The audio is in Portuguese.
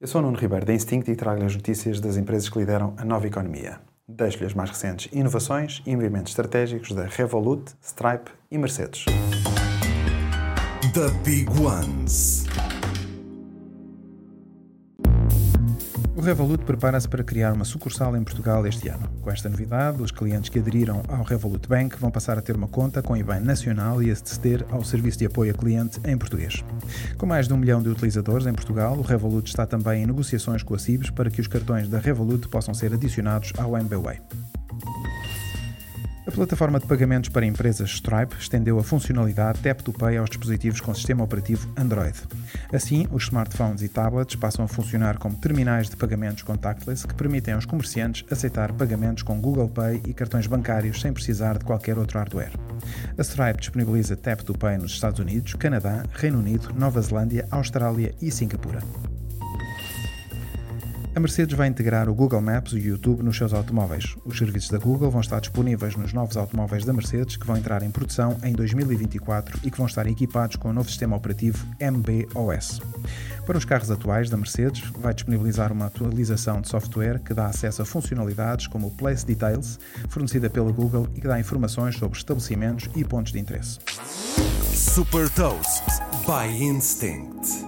Eu sou Nuno Ribeiro da Instinct e trago-lhe as notícias das empresas que lideram a nova economia. Deixo-lhe as mais recentes inovações e movimentos estratégicos da Revolut, Stripe e Mercedes. The Big Ones. O Revolut prepara-se para criar uma sucursal em Portugal este ano. Com esta novidade, os clientes que aderiram ao Revolut Bank vão passar a ter uma conta com IBAN nacional e aceder ao serviço de apoio a cliente em português. Com mais de um milhão de utilizadores em Portugal, o Revolut está também em negociações com a CIBS para que os cartões da Revolut possam ser adicionados ao MBWay. Plataforma de pagamentos para empresas Stripe estendeu a funcionalidade Tap to Pay aos dispositivos com sistema operativo Android. Assim, os smartphones e tablets passam a funcionar como terminais de pagamentos contactless que permitem aos comerciantes aceitar pagamentos com Google Pay e cartões bancários sem precisar de qualquer outro hardware. A Stripe disponibiliza Tap to Pay nos Estados Unidos, Canadá, Reino Unido, Nova Zelândia, Austrália e Singapura. A Mercedes vai integrar o Google Maps e o YouTube nos seus automóveis. Os serviços da Google vão estar disponíveis nos novos automóveis da Mercedes que vão entrar em produção em 2024 e que vão estar equipados com o novo sistema operativo MBOS. Para os carros atuais da Mercedes, vai disponibilizar uma atualização de software que dá acesso a funcionalidades como o Place Details, fornecida pela Google e que dá informações sobre estabelecimentos e pontos de interesse. Super Toast by Instinct.